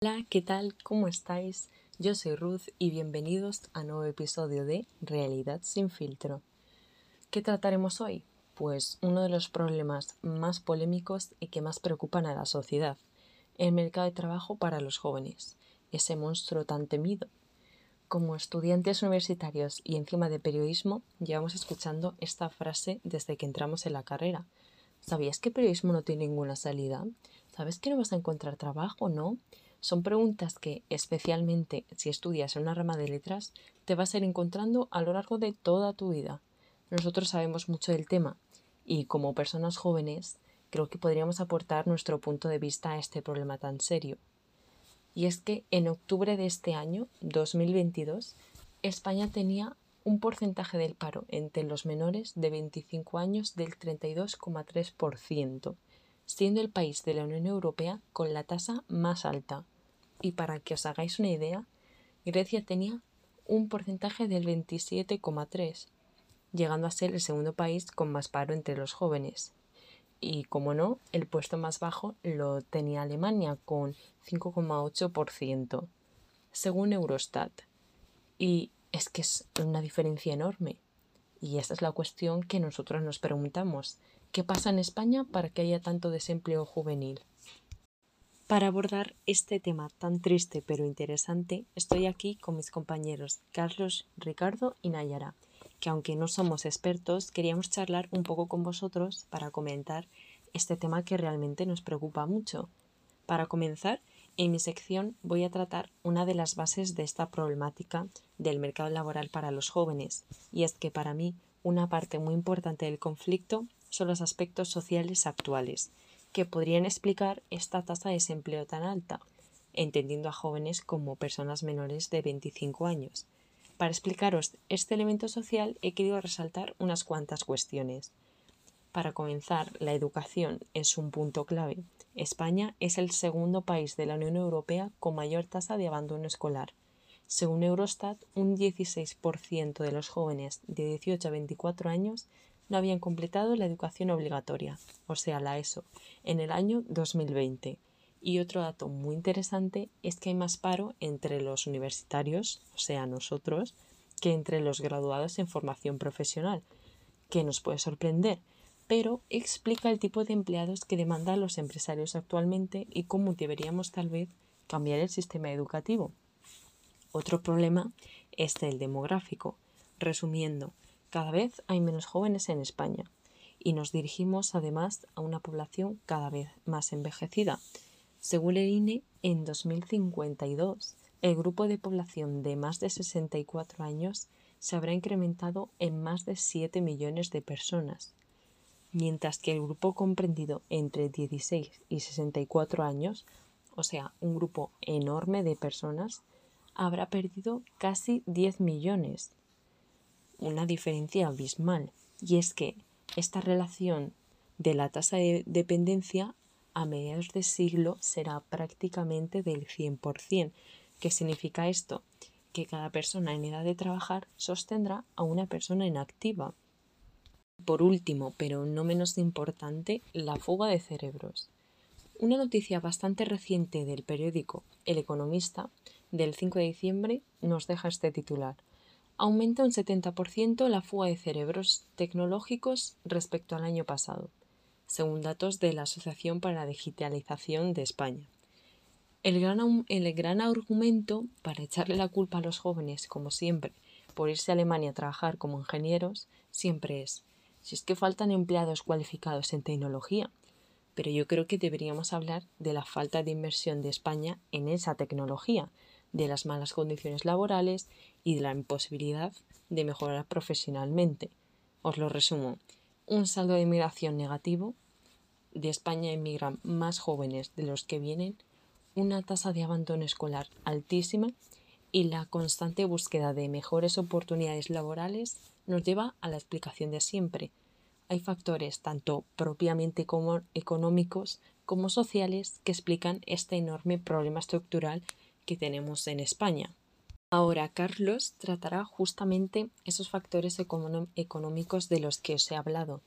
Hola, ¿qué tal? ¿Cómo estáis? Yo soy Ruth y bienvenidos a nuevo episodio de Realidad sin filtro. ¿Qué trataremos hoy? Pues uno de los problemas más polémicos y que más preocupan a la sociedad, el mercado de trabajo para los jóvenes, ese monstruo tan temido. Como estudiantes universitarios y encima de periodismo, llevamos escuchando esta frase desde que entramos en la carrera. ¿Sabías que periodismo no tiene ninguna salida? ¿Sabes que no vas a encontrar trabajo, no? Son preguntas que, especialmente si estudias en una rama de letras, te vas a ir encontrando a lo largo de toda tu vida. Nosotros sabemos mucho del tema y como personas jóvenes creo que podríamos aportar nuestro punto de vista a este problema tan serio. Y es que en octubre de este año, 2022, España tenía un porcentaje del paro entre los menores de 25 años del 32,3%, siendo el país de la Unión Europea con la tasa más alta. Y para que os hagáis una idea, Grecia tenía un porcentaje del 27,3%, llegando a ser el segundo país con más paro entre los jóvenes. Y como no, el puesto más bajo lo tenía Alemania con 5,8%, según Eurostat. Y es que es una diferencia enorme. Y esta es la cuestión que nosotros nos preguntamos. ¿Qué pasa en España para que haya tanto desempleo juvenil? Para abordar este tema tan triste pero interesante, estoy aquí con mis compañeros Carlos, Ricardo y Nayara que aunque no somos expertos, queríamos charlar un poco con vosotros para comentar este tema que realmente nos preocupa mucho. Para comenzar, en mi sección voy a tratar una de las bases de esta problemática del mercado laboral para los jóvenes, y es que para mí una parte muy importante del conflicto son los aspectos sociales actuales, que podrían explicar esta tasa de desempleo tan alta, entendiendo a jóvenes como personas menores de 25 años, para explicaros este elemento social he querido resaltar unas cuantas cuestiones. Para comenzar, la educación es un punto clave. España es el segundo país de la Unión Europea con mayor tasa de abandono escolar. Según Eurostat, un 16% de los jóvenes de 18 a 24 años no habían completado la educación obligatoria, o sea, la ESO, en el año 2020 y otro dato muy interesante es que hay más paro entre los universitarios, o sea, nosotros, que entre los graduados en formación profesional, que nos puede sorprender, pero explica el tipo de empleados que demandan los empresarios actualmente y cómo deberíamos tal vez cambiar el sistema educativo. Otro problema es el demográfico. Resumiendo, cada vez hay menos jóvenes en España y nos dirigimos además a una población cada vez más envejecida según el INE, en 2052 el grupo de población de más de 64 años se habrá incrementado en más de 7 millones de personas, mientras que el grupo comprendido entre 16 y 64 años, o sea, un grupo enorme de personas, habrá perdido casi 10 millones. Una diferencia abismal. Y es que esta relación de la tasa de dependencia a mediados de siglo será prácticamente del 100%. ¿Qué significa esto? Que cada persona en edad de trabajar sostendrá a una persona inactiva. Por último, pero no menos importante, la fuga de cerebros. Una noticia bastante reciente del periódico El Economista del 5 de diciembre nos deja este titular. Aumenta un 70% la fuga de cerebros tecnológicos respecto al año pasado según datos de la Asociación para la Digitalización de España. El gran, el gran argumento para echarle la culpa a los jóvenes, como siempre, por irse a Alemania a trabajar como ingenieros, siempre es, si es que faltan empleados cualificados en tecnología. Pero yo creo que deberíamos hablar de la falta de inversión de España en esa tecnología, de las malas condiciones laborales y de la imposibilidad de mejorar profesionalmente. Os lo resumo. Un saldo de inmigración negativo, de España emigran más jóvenes de los que vienen, una tasa de abandono escolar altísima y la constante búsqueda de mejores oportunidades laborales nos lleva a la explicación de siempre. Hay factores tanto propiamente como económicos como sociales que explican este enorme problema estructural que tenemos en España. Ahora Carlos tratará justamente esos factores económicos de los que os he hablado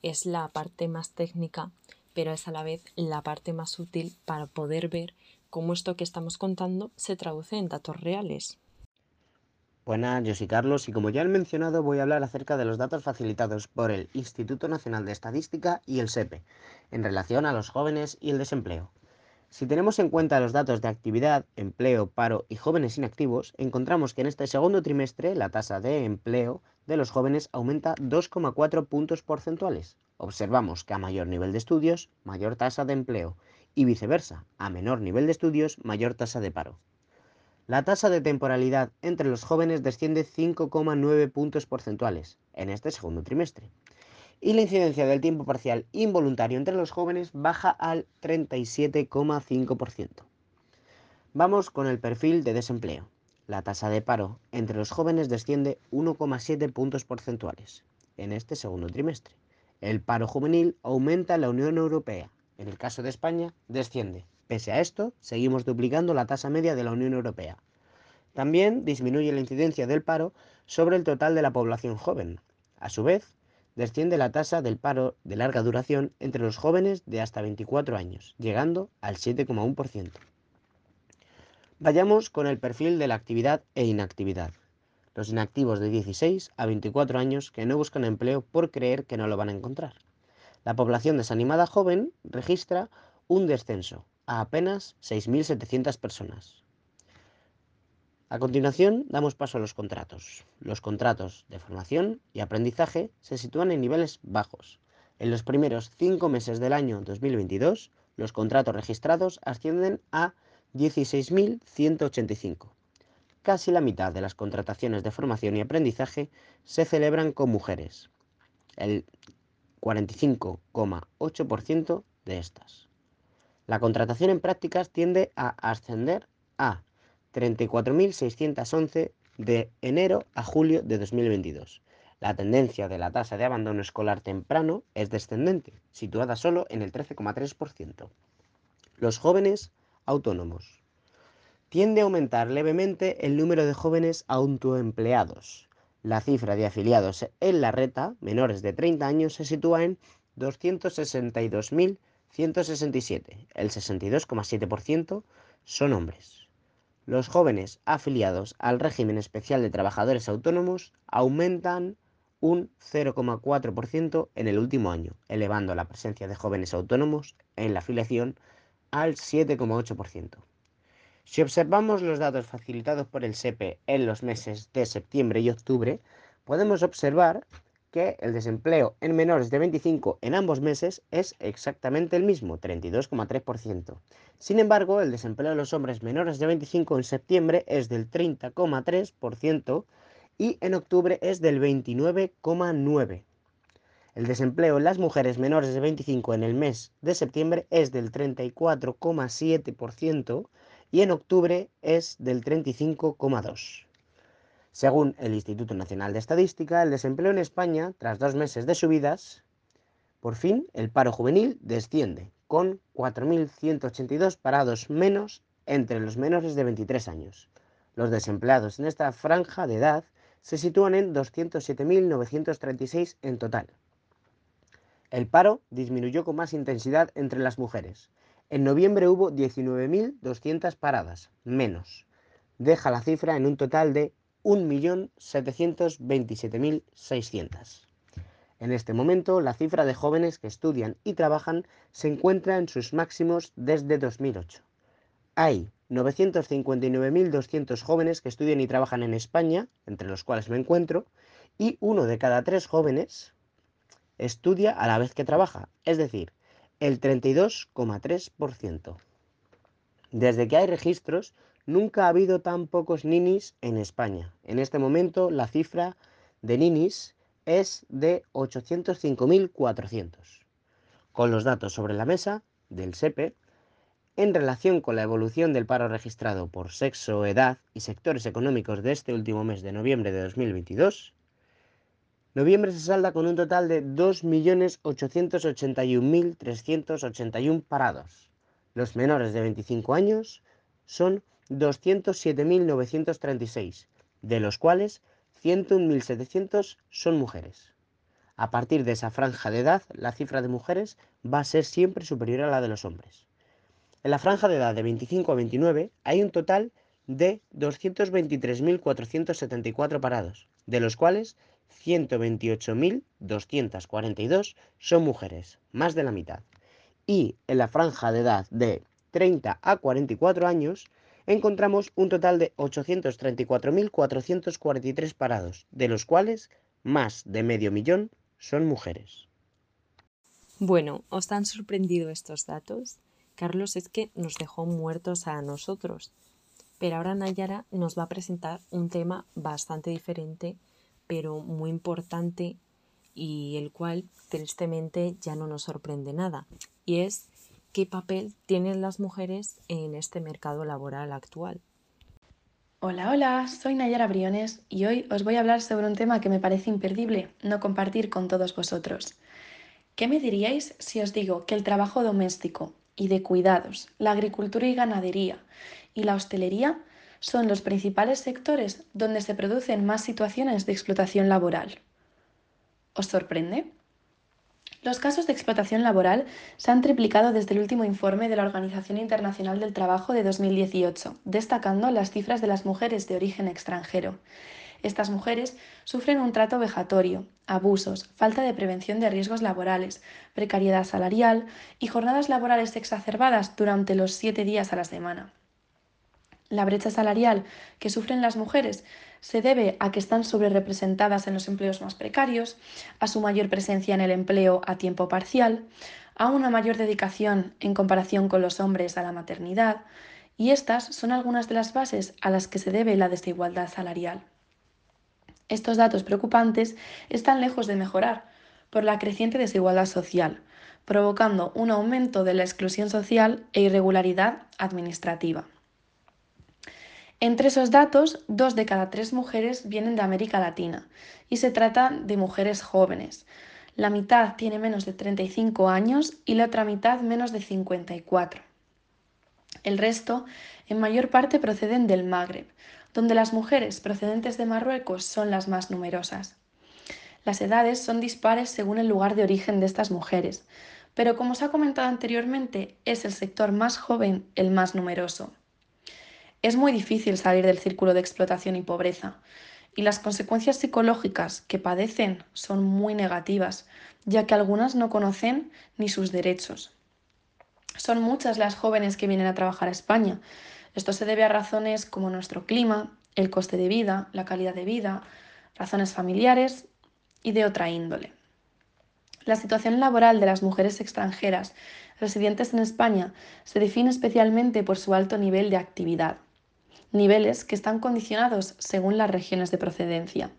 es la parte más técnica, pero es a la vez la parte más útil para poder ver cómo esto que estamos contando se traduce en datos reales. Buenas, yo soy Carlos y como ya he mencionado voy a hablar acerca de los datos facilitados por el Instituto Nacional de Estadística y el SEPE en relación a los jóvenes y el desempleo. Si tenemos en cuenta los datos de actividad, empleo, paro y jóvenes inactivos, encontramos que en este segundo trimestre la tasa de empleo de los jóvenes aumenta 2,4 puntos porcentuales. Observamos que a mayor nivel de estudios, mayor tasa de empleo y viceversa, a menor nivel de estudios, mayor tasa de paro. La tasa de temporalidad entre los jóvenes desciende 5,9 puntos porcentuales en este segundo trimestre. Y la incidencia del tiempo parcial involuntario entre los jóvenes baja al 37,5%. Vamos con el perfil de desempleo. La tasa de paro entre los jóvenes desciende 1,7 puntos porcentuales en este segundo trimestre. El paro juvenil aumenta en la Unión Europea. En el caso de España, desciende Pese a esto, seguimos duplicando la tasa media de la Unión Europea. También disminuye la incidencia del paro sobre el total de la población joven. A su vez, desciende la tasa del paro de larga duración entre los jóvenes de hasta 24 años, llegando al 7,1%. Vayamos con el perfil de la actividad e inactividad. Los inactivos de 16 a 24 años que no buscan empleo por creer que no lo van a encontrar. La población desanimada joven registra un descenso, a apenas 6.700 personas. A continuación, damos paso a los contratos. Los contratos de formación y aprendizaje se sitúan en niveles bajos. En los primeros cinco meses del año 2022, los contratos registrados ascienden a 16.185. Casi la mitad de las contrataciones de formación y aprendizaje se celebran con mujeres, el 45,8% de estas. La contratación en prácticas tiende a ascender a 34.611 de enero a julio de 2022. La tendencia de la tasa de abandono escolar temprano es descendente, situada solo en el 13,3%. Los jóvenes autónomos. Tiende a aumentar levemente el número de jóvenes autoempleados. La cifra de afiliados en la reta, menores de 30 años, se sitúa en 262.000 167, el 62,7% son hombres. Los jóvenes afiliados al régimen especial de trabajadores autónomos aumentan un 0,4% en el último año, elevando la presencia de jóvenes autónomos en la afiliación al 7,8%. Si observamos los datos facilitados por el SEPE en los meses de septiembre y octubre, podemos observar que el desempleo en menores de 25 en ambos meses es exactamente el mismo, 32,3%. Sin embargo, el desempleo de los hombres menores de 25 en septiembre es del 30,3% y en octubre es del 29,9%. El desempleo en las mujeres menores de 25 en el mes de septiembre es del 34,7% y en octubre es del 35,2%. Según el Instituto Nacional de Estadística, el desempleo en España, tras dos meses de subidas, por fin el paro juvenil desciende, con 4.182 parados menos entre los menores de 23 años. Los desempleados en esta franja de edad se sitúan en 207.936 en total. El paro disminuyó con más intensidad entre las mujeres. En noviembre hubo 19.200 paradas, menos. Deja la cifra en un total de 1.727.600. En este momento, la cifra de jóvenes que estudian y trabajan se encuentra en sus máximos desde 2008. Hay 959.200 jóvenes que estudian y trabajan en España, entre los cuales me encuentro, y uno de cada tres jóvenes estudia a la vez que trabaja, es decir, el 32,3%. Desde que hay registros, Nunca ha habido tan pocos ninis en España. En este momento la cifra de ninis es de 805.400. Con los datos sobre la mesa del SEPE, en relación con la evolución del paro registrado por sexo, edad y sectores económicos de este último mes de noviembre de 2022, noviembre se salda con un total de 2.881.381 parados. Los menores de 25 años son 207.936, de los cuales 101.700 son mujeres. A partir de esa franja de edad, la cifra de mujeres va a ser siempre superior a la de los hombres. En la franja de edad de 25 a 29 hay un total de 223.474 parados, de los cuales 128.242 son mujeres, más de la mitad. Y en la franja de edad de 30 a 44 años encontramos un total de 834.443 parados, de los cuales más de medio millón son mujeres. Bueno, ¿os han sorprendido estos datos? Carlos es que nos dejó muertos a nosotros. Pero ahora Nayara nos va a presentar un tema bastante diferente, pero muy importante y el cual tristemente ya no nos sorprende nada. Y es qué papel tienen las mujeres en este mercado laboral actual. Hola, hola, soy Nayara Briones y hoy os voy a hablar sobre un tema que me parece imperdible no compartir con todos vosotros. ¿Qué me diríais si os digo que el trabajo doméstico y de cuidados, la agricultura y ganadería y la hostelería son los principales sectores donde se producen más situaciones de explotación laboral. ¿Os sorprende? Los casos de explotación laboral se han triplicado desde el último informe de la Organización Internacional del Trabajo de 2018, destacando las cifras de las mujeres de origen extranjero. Estas mujeres sufren un trato vejatorio, abusos, falta de prevención de riesgos laborales, precariedad salarial y jornadas laborales exacerbadas durante los siete días a la semana. La brecha salarial que sufren las mujeres se debe a que están sobrerepresentadas en los empleos más precarios, a su mayor presencia en el empleo a tiempo parcial, a una mayor dedicación en comparación con los hombres a la maternidad, y estas son algunas de las bases a las que se debe la desigualdad salarial. Estos datos preocupantes están lejos de mejorar por la creciente desigualdad social, provocando un aumento de la exclusión social e irregularidad administrativa. Entre esos datos, dos de cada tres mujeres vienen de América Latina y se trata de mujeres jóvenes. La mitad tiene menos de 35 años y la otra mitad menos de 54. El resto, en mayor parte, proceden del Magreb, donde las mujeres procedentes de Marruecos son las más numerosas. Las edades son dispares según el lugar de origen de estas mujeres, pero como se ha comentado anteriormente, es el sector más joven el más numeroso. Es muy difícil salir del círculo de explotación y pobreza, y las consecuencias psicológicas que padecen son muy negativas, ya que algunas no conocen ni sus derechos. Son muchas las jóvenes que vienen a trabajar a España. Esto se debe a razones como nuestro clima, el coste de vida, la calidad de vida, razones familiares y de otra índole. La situación laboral de las mujeres extranjeras residentes en España se define especialmente por su alto nivel de actividad niveles que están condicionados según las regiones de procedencia.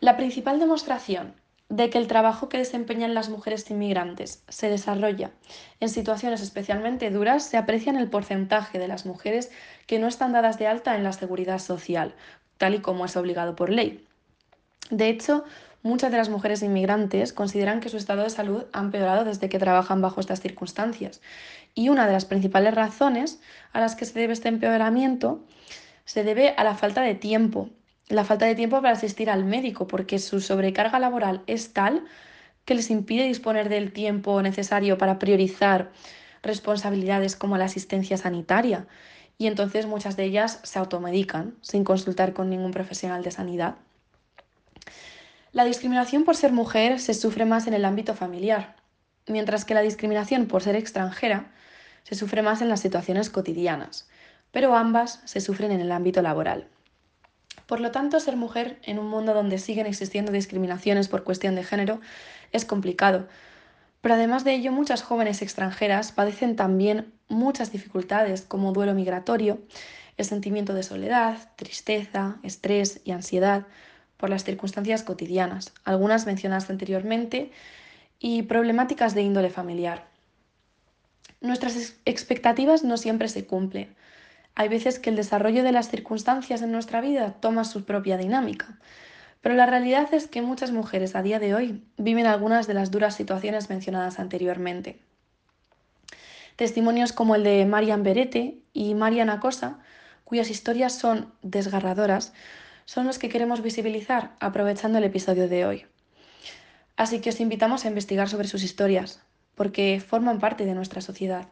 La principal demostración de que el trabajo que desempeñan las mujeres inmigrantes se desarrolla en situaciones especialmente duras se aprecia en el porcentaje de las mujeres que no están dadas de alta en la seguridad social, tal y como es obligado por ley. De hecho, muchas de las mujeres inmigrantes consideran que su estado de salud ha empeorado desde que trabajan bajo estas circunstancias. Y una de las principales razones a las que se debe este empeoramiento se debe a la falta de tiempo. La falta de tiempo para asistir al médico, porque su sobrecarga laboral es tal que les impide disponer del tiempo necesario para priorizar responsabilidades como la asistencia sanitaria. Y entonces muchas de ellas se automedican sin consultar con ningún profesional de sanidad. La discriminación por ser mujer se sufre más en el ámbito familiar, mientras que la discriminación por ser extranjera se sufre más en las situaciones cotidianas, pero ambas se sufren en el ámbito laboral. Por lo tanto, ser mujer en un mundo donde siguen existiendo discriminaciones por cuestión de género es complicado, pero además de ello muchas jóvenes extranjeras padecen también muchas dificultades como duelo migratorio, el sentimiento de soledad, tristeza, estrés y ansiedad, por las circunstancias cotidianas, algunas mencionadas anteriormente, y problemáticas de índole familiar. Nuestras expectativas no siempre se cumplen. Hay veces que el desarrollo de las circunstancias en nuestra vida toma su propia dinámica, pero la realidad es que muchas mujeres a día de hoy viven algunas de las duras situaciones mencionadas anteriormente. Testimonios como el de Marian Berete y Mariana Cosa, cuyas historias son desgarradoras, son los que queremos visibilizar aprovechando el episodio de hoy. Así que os invitamos a investigar sobre sus historias, porque forman parte de nuestra sociedad.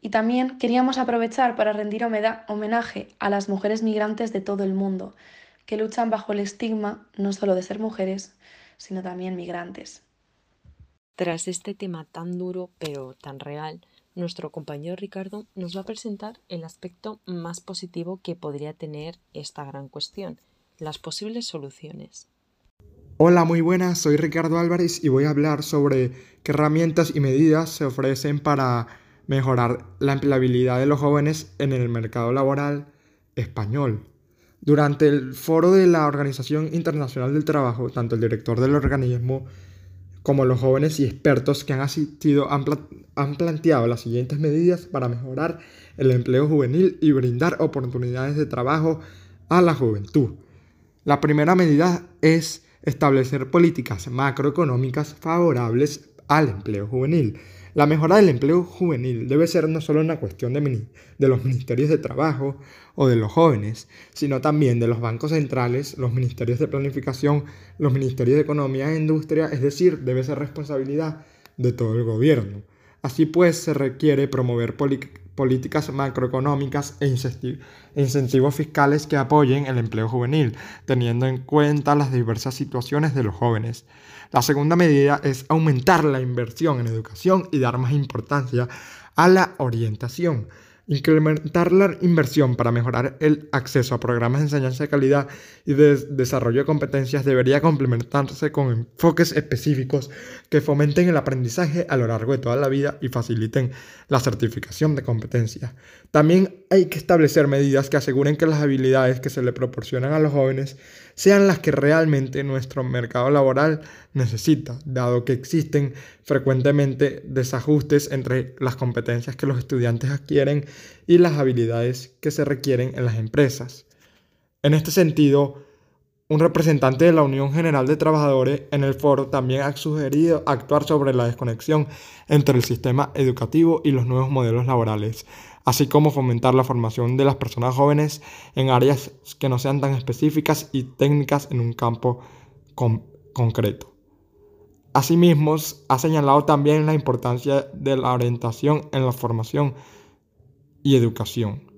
Y también queríamos aprovechar para rendir homenaje a las mujeres migrantes de todo el mundo, que luchan bajo el estigma no solo de ser mujeres, sino también migrantes. Tras este tema tan duro pero tan real, nuestro compañero Ricardo nos va a presentar el aspecto más positivo que podría tener esta gran cuestión, las posibles soluciones. Hola, muy buenas, soy Ricardo Álvarez y voy a hablar sobre qué herramientas y medidas se ofrecen para mejorar la empleabilidad de los jóvenes en el mercado laboral español. Durante el foro de la Organización Internacional del Trabajo, tanto el director del organismo como los jóvenes y expertos que han asistido han, han, planteado las siguientes medidas para mejorar el empleo juvenil y brindar oportunidades de trabajo a la juventud. La primera medida es establecer políticas macroeconómicas favorables al empleo juvenil. La mejora del empleo juvenil debe ser no solo una cuestión de, los ministerios de trabajo o de los jóvenes, sino también de los bancos centrales, los ministerios de planificación, los ministerios de economía e industria, es decir, debe ser responsabilidad de todo el gobierno. Así pues, se requiere promover políticas macroeconómicas e, e incentivos fiscales que apoyen el empleo juvenil, teniendo en cuenta las diversas situaciones de los jóvenes. La segunda medida es aumentar la inversión en educación y dar más importancia a la orientación. Incrementar la inversión para mejorar el acceso a programas de enseñanza de calidad y de desarrollo de competencias debería complementarse con enfoques específicos que fomenten el aprendizaje a lo largo de toda la vida y faciliten la certificación de competencias. También hay que establecer medidas que aseguren que las habilidades que se le proporcionan a los jóvenes sean las que realmente nuestro mercado laboral necesita, dado que existen frecuentemente desajustes entre las competencias que los estudiantes adquieren y las habilidades que se requieren en las empresas. En este sentido, un representante de la Unión General de Trabajadores en el foro también ha sugerido actuar sobre la desconexión entre el sistema educativo y los nuevos modelos laborales, así como fomentar la formación de las personas jóvenes en áreas que no sean tan específicas y técnicas en un campo concreto. Asimismo, ha señalado también la importancia de la orientación en la formación y educación.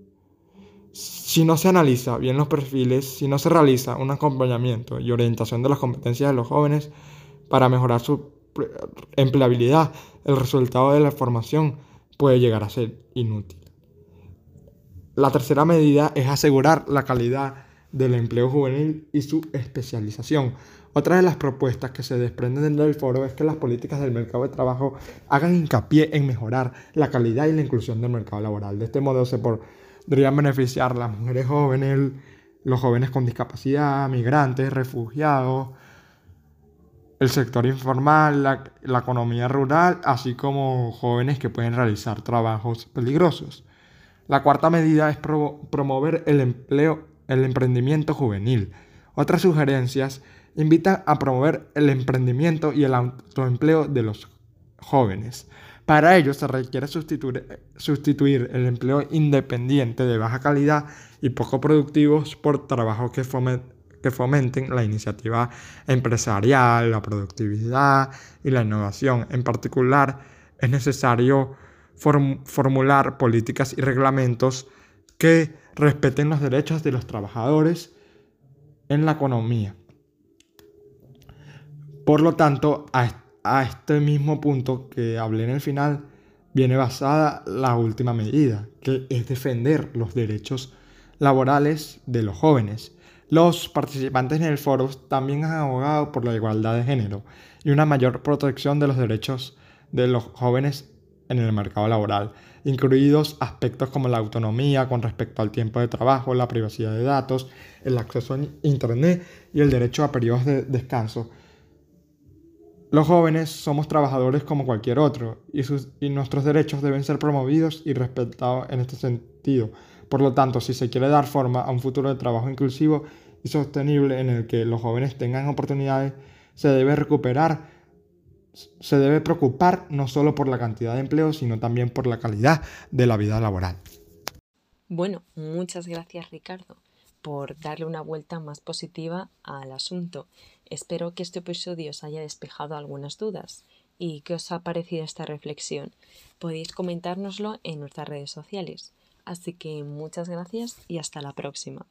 Si no se analiza bien los perfiles, si no se realiza un acompañamiento y orientación de las competencias de los jóvenes para mejorar su empleabilidad, el resultado de la formación puede llegar a ser inútil. La tercera medida es asegurar la calidad del empleo juvenil y su especialización. Otra de las propuestas que se desprenden del foro es que las políticas del mercado de trabajo hagan hincapié en mejorar la calidad y la inclusión del mercado laboral. De este modo se podrían beneficiar las mujeres jóvenes, los jóvenes con discapacidad, migrantes, refugiados, el sector informal, la, la economía rural, así como jóvenes que pueden realizar trabajos peligrosos. La cuarta medida es promover el empleo, el emprendimiento juvenil. Otras sugerencias invitan a promover el emprendimiento y el autoempleo de los jóvenes. Para ello se requiere sustituir, el empleo independiente de baja calidad y poco productivos por trabajos que, que fomenten la iniciativa empresarial, la productividad y la innovación. En particular, es necesario formular políticas y reglamentos que respeten los derechos de los trabajadores en la economía. Por lo tanto, a, a este mismo punto que hablé en el final, viene basada la última medida, que es defender los derechos laborales de los jóvenes. Los participantes en el foro también han abogado por la igualdad de género y una mayor protección de los derechos de los jóvenes en el mercado laboral, incluidos aspectos como la autonomía con respecto al tiempo de trabajo, la privacidad de datos, el acceso a Internet y el derecho a periodos de descanso. Los jóvenes somos trabajadores como cualquier otro y, sus, y nuestros derechos deben ser promovidos y respetados en este sentido. Por lo tanto, si se quiere dar forma a un futuro de trabajo inclusivo y sostenible en el que los jóvenes tengan oportunidades, se debe recuperar se debe preocupar no solo por la cantidad de empleo, sino también por la calidad de la vida laboral. Bueno, muchas gracias Ricardo. por darle una vuelta más positiva al asunto. Espero que este episodio os haya despejado algunas dudas. ¿Y qué os ha parecido esta reflexión? Podéis comentárnoslo en nuestras redes sociales. Así que muchas gracias y hasta la próxima.